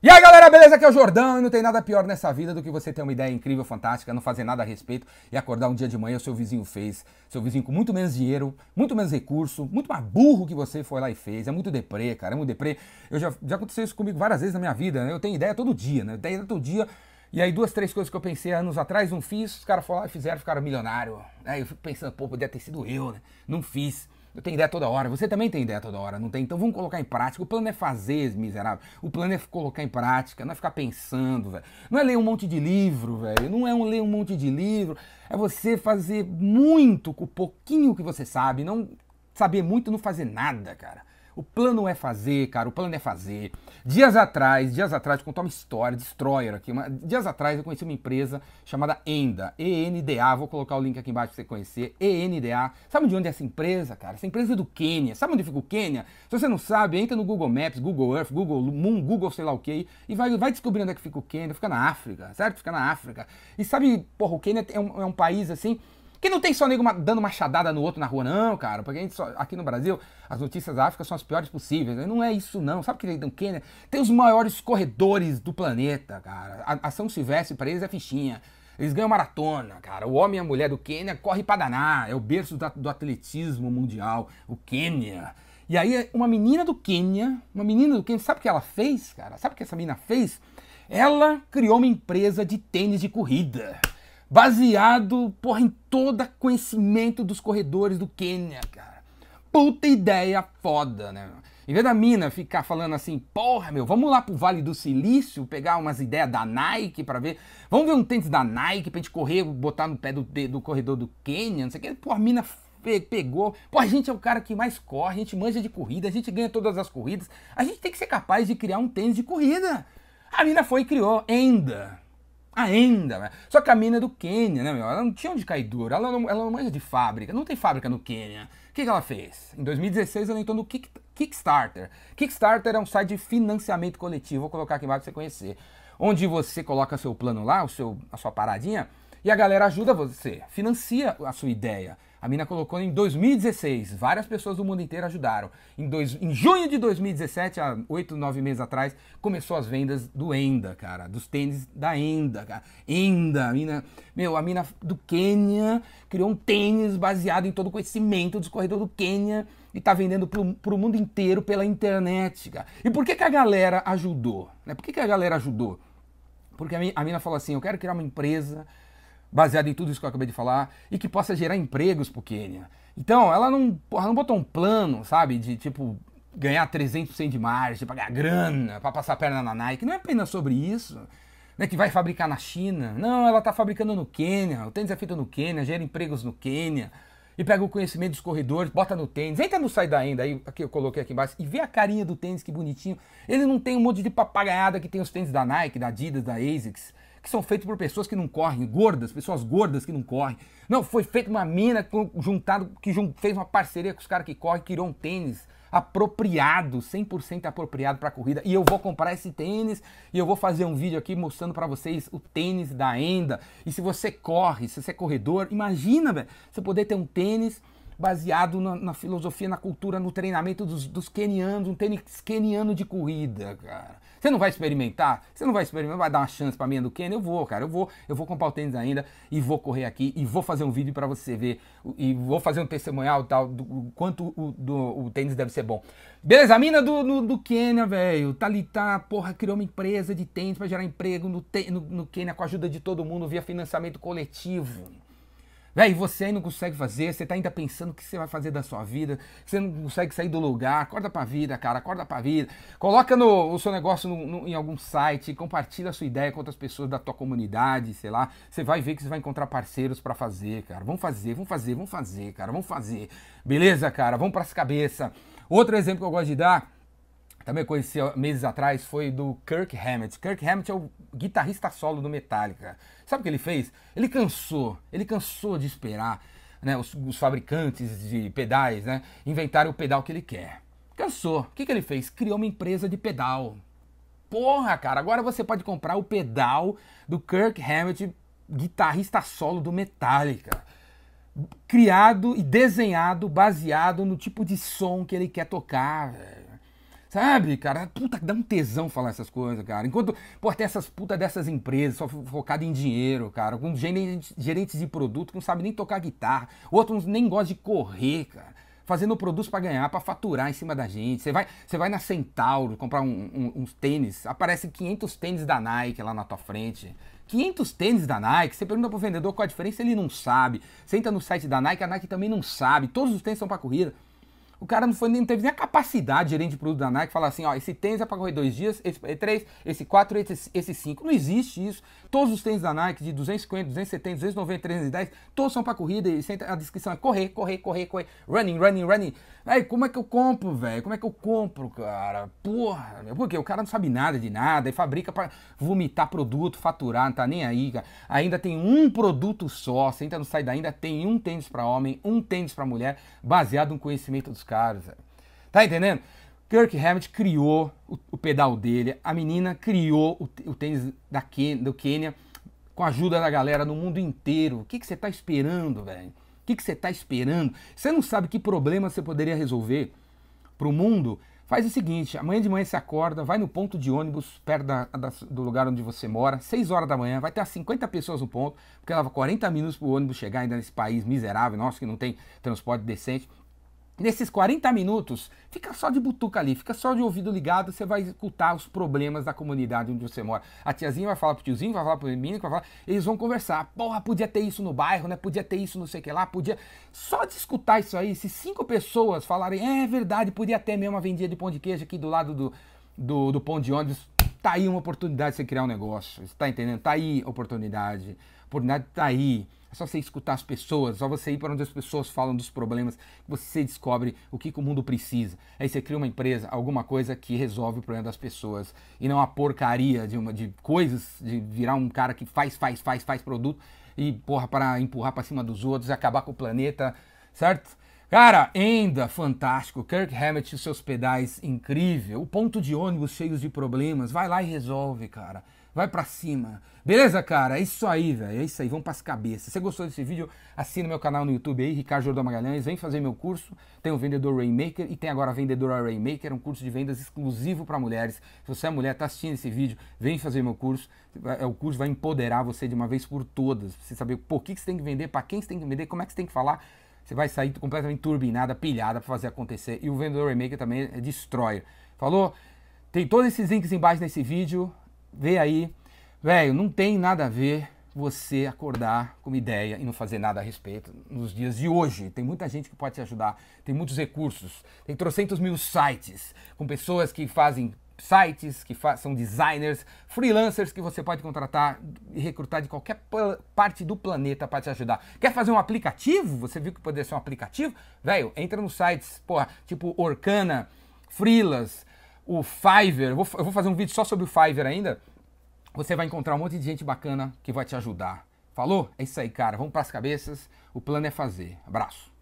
E aí galera, beleza? Aqui é o Jordão e não tem nada pior nessa vida do que você ter uma ideia incrível, fantástica, não fazer nada a respeito e acordar um dia de manhã o seu vizinho fez. Seu vizinho com muito menos dinheiro, muito menos recurso, muito mais burro que você foi lá e fez. É muito deprê, cara, é muito deprê. Eu já, já aconteceu isso comigo várias vezes na minha vida, né? Eu tenho ideia todo dia, né? Ideia todo dia. E aí duas, três coisas que eu pensei anos atrás, não fiz, os caras foram lá e fizeram, ficaram milionário. Aí eu fico pensando, pô, podia ter sido eu, né? Não fiz. Eu tenho ideia toda hora, você também tem ideia toda hora, não tem? Então vamos colocar em prática. O plano é fazer, miserável. O plano é colocar em prática, não é ficar pensando, velho. Não é ler um monte de livro, velho. Não é um ler um monte de livro. É você fazer muito com o pouquinho que você sabe. Não saber muito, não fazer nada, cara. O plano é fazer, cara, o plano é fazer. Dias atrás, dias atrás, contar uma história, Destroyer aqui. Uma, dias atrás eu conheci uma empresa chamada Enda, E-N-D-A, vou colocar o link aqui embaixo pra você conhecer, E-N-D-A. Sabe de onde é essa empresa, cara? Essa empresa é do Quênia. Sabe onde fica o Quênia? Se você não sabe, entra no Google Maps, Google Earth, Google Moon, Google sei lá o que, e vai, vai onde é que fica o Quênia. Fica na África, certo? Fica na África. E sabe, porra, o Quênia é um, é um país assim que não tem só nego dando machadada no outro na rua, não, cara. Porque a gente só, aqui no Brasil, as notícias da África são as piores possíveis. Né? Não é isso, não. Sabe o que tem no Quênia? Tem os maiores corredores do planeta, cara. A, a São Silvestre para eles é fichinha. Eles ganham maratona, cara. O homem e a mulher do Quênia corre para danar. É o berço do, do atletismo mundial. O Quênia. E aí, uma menina do Quênia, uma menina do Quênia, sabe o que ela fez, cara? Sabe o que essa menina fez? Ela criou uma empresa de tênis de corrida baseado, porra, em todo conhecimento dos corredores do Quênia, cara. Puta ideia foda, né? Em vez da mina ficar falando assim, porra, meu, vamos lá pro Vale do Silício, pegar umas ideias da Nike para ver. Vamos ver um tênis da Nike pra gente correr, botar no pé do, do corredor do Quênia, não sei o que. Porra, a mina pegou. Pô, a gente é o cara que mais corre, a gente manja de corrida, a gente ganha todas as corridas. A gente tem que ser capaz de criar um tênis de corrida. A mina foi e criou ainda. Ainda, né? Só que a mina é do Quênia, né, meu? Ela não tinha onde cair duro, ela não, ela não manja de fábrica, não tem fábrica no Quênia. O que, que ela fez? Em 2016 ela entrou no Kick, Kickstarter. Kickstarter é um site de financiamento coletivo, vou colocar aqui embaixo pra você conhecer. Onde você coloca seu plano lá, o seu, a sua paradinha, e a galera ajuda você, financia a sua ideia. A mina colocou em 2016. Várias pessoas do mundo inteiro ajudaram. Em, dois, em junho de 2017, há oito, nove meses atrás, começou as vendas do Enda, cara. Dos tênis da Enda, cara. Enda, a mina. Meu, a mina do Quênia criou um tênis baseado em todo o conhecimento dos corredores do Quênia e tá vendendo pro, pro mundo inteiro pela internet, cara. E por que, que a galera ajudou? Né? Por que, que a galera ajudou? Porque a mina, falou assim: eu quero criar uma empresa baseado em tudo isso que eu acabei de falar, e que possa gerar empregos pro Quênia. Então, ela não, porra, não botou um plano, sabe, de tipo ganhar 300% de margem, pagar grana, para passar a perna na Nike. Não é apenas sobre isso, né, que vai fabricar na China. Não, ela está fabricando no Quênia, o tênis é feito no Quênia, gera empregos no Quênia. E pega o conhecimento dos corredores, bota no tênis, entra no site da ainda, aí aqui eu coloquei aqui embaixo, e vê a carinha do tênis, que bonitinho. Ele não tem um monte de papagaiada que tem os tênis da Nike, da Adidas, da ASICS que são feitos por pessoas que não correm, gordas, pessoas gordas que não correm. Não, foi feito uma mina juntado, que fez uma parceria com os caras que correm, criou um tênis apropriado, 100% apropriado para corrida. E eu vou comprar esse tênis e eu vou fazer um vídeo aqui mostrando para vocês o tênis da Enda. E se você corre, se você é corredor, imagina, velho, você poder ter um tênis baseado na, na, filosofia, na cultura, no treinamento dos, dos quenianos, um tênis queniano de corrida, cara. Você não vai experimentar? Você não vai experimentar, vai dar uma chance pra mim do Quênia? Eu vou, cara, eu vou, eu vou comprar o tênis ainda e vou correr aqui e vou fazer um vídeo para você ver e vou fazer um testemunhal tal do quanto o, do, o tênis deve ser bom. Beleza, a mina do, do, do Quênia, velho, tá ali, tá, porra, criou uma empresa de tênis para gerar emprego no, no, no Quênia com a ajuda de todo mundo via financiamento coletivo. Véi, você aí não consegue fazer, você tá ainda pensando o que você vai fazer da sua vida, você não consegue sair do lugar, acorda pra vida, cara, acorda pra vida. Coloca no, o seu negócio no, no, em algum site, compartilha a sua ideia com outras pessoas da tua comunidade, sei lá. Você vai ver que você vai encontrar parceiros para fazer, cara. Vamos fazer, vamos fazer, vamos fazer, cara, vamos fazer. Beleza, cara? Vamos pras cabeças. Outro exemplo que eu gosto de dar também conheci meses atrás, foi do Kirk Hammett. Kirk Hammett é o guitarrista solo do Metallica. Sabe o que ele fez? Ele cansou, ele cansou de esperar né, os, os, fabricantes de pedais né, inventarem o pedal que ele quer. Cansou. O que, que ele fez? Criou uma empresa de pedal. Porra, cara, agora você pode comprar o pedal do Kirk Hammett, guitarrista solo do Metallica. Criado e desenhado baseado no tipo de som que ele quer tocar, Sabe, cara? Puta, dá um tesão falar essas coisas, cara. Enquanto, pô, tem essas puta dessas empresas só focadas em dinheiro, cara. Com gerentes, gerentes de produto que não sabem nem tocar guitarra. Outros nem gostam de correr, cara. Fazendo produtos para ganhar, para faturar em cima da gente. Você vai, você vai na Centauro comprar um, um, uns tênis, aparece 500 tênis da Nike lá na tua frente. 500 tênis da Nike, você pergunta pro vendedor qual a diferença, ele não sabe. Você entra no site da Nike, a Nike também não sabe. Todos os tênis são para corrida. O cara não, foi, nem teve nem a capacidade, gerente de produto da Nike, falar assim, ó, esse tênis é para correr dois dias, esse é três, esse quatro, esse, esse cinco. Não existe isso. Todos os tênis da Nike de 250, 270, 290, 310, todos são para corrida e a descrição é correr, correr, correr, correr, running, running, running. Aí, como é que eu compro, velho? Como é que eu compro, cara? Porra, porque o cara não sabe nada de nada e fabrica para vomitar produto, faturar, não tá nem aí, cara. Ainda tem um produto só, você entra no site da ainda tem um tênis para homem, um tênis para mulher, baseado no conhecimento dos caras. Tá entendendo? Kirk Hammett criou o, o, pedal dele, a menina criou o, o tênis da Ken, do Quênia com a ajuda da galera no mundo inteiro. O que, você tá esperando, velho? O que, que você tá esperando? Você não sabe que problema você poderia resolver pro mundo? Faz o seguinte, amanhã de manhã você acorda, vai no ponto de ônibus perto da, da, do lugar onde você mora, 6 horas da manhã, vai ter 50 pessoas no ponto, porque leva 40 minutos pro ônibus chegar ainda nesse país miserável, nosso que não tem transporte decente. Nesses 40 minutos, fica só de butuca ali, fica só de ouvido ligado, você vai escutar os problemas da comunidade onde você mora. A tiazinha vai falar pro tiozinho, vai falar pro menino, vai falar, eles vão conversar. Porra, podia ter isso no bairro, né? Podia ter isso não sei o que lá, podia. Só de escutar isso aí, se cinco pessoas falarem, é verdade, podia ter mesmo uma vendinha de pão de queijo aqui do lado do, do, do pão de ônibus, tá aí uma oportunidade de você criar um negócio. Você tá entendendo? Tá aí a oportunidade. A oportunidade tá aí. É só você escutar as pessoas, é só você ir para onde as pessoas falam dos problemas, você descobre o que, que, o mundo precisa. Aí você cria uma empresa, alguma coisa que resolve o problema das pessoas. E não a porcaria de, uma, de coisas, de virar um cara que faz, faz, faz, faz produto e, porra, para empurrar para cima dos outros e acabar com o planeta, certo? Cara, ainda fantástico. Kirk Hammett e seus pedais, incrível. O ponto de ônibus cheios de problemas. Vai lá e resolve, cara. Vai para cima. Beleza, cara? É isso aí, velho. É isso aí. Vamos pras cabeças. Se você gostou desse vídeo, assina meu canal no YouTube aí, Ricardo Jordão Magalhães. Vem fazer meu curso. Tem o Vendedor Rainmaker e tem agora a Vendedora Rainmaker, um curso de vendas exclusivo para mulheres. Se você é mulher, tá assistindo esse vídeo, vem fazer meu curso. É, o curso vai empoderar você de uma vez por todas. Você saber por que, que você tem que vender, para quem você tem que vender, como é que você tem que falar você vai sair completamente turbinada, pilhada para fazer acontecer. E o vendedor Remaker também é destroyer. Falou? Tem todos esses links embaixo nesse vídeo. Vê aí. Velho, não tem nada a ver você acordar com uma ideia e não fazer nada a respeito nos dias de hoje. Tem muita gente que pode te ajudar, tem muitos recursos, tem trocentos mil sites com pessoas que fazem sites, que são designers, freelancers que você pode contratar e recrutar de qualquer parte do planeta para te ajudar. Quer fazer um aplicativo? Você viu que poderia ser um aplicativo? Velho, entra nos sites, porra, tipo Orkana, Freelance, o Fiverr. Eu vou, eu vou fazer um vídeo só sobre o Fiverr ainda. Você vai encontrar um monte de gente bacana que vai te ajudar. Falou? É isso aí, cara. Vamos para as cabeças. O plano é fazer. Abraço.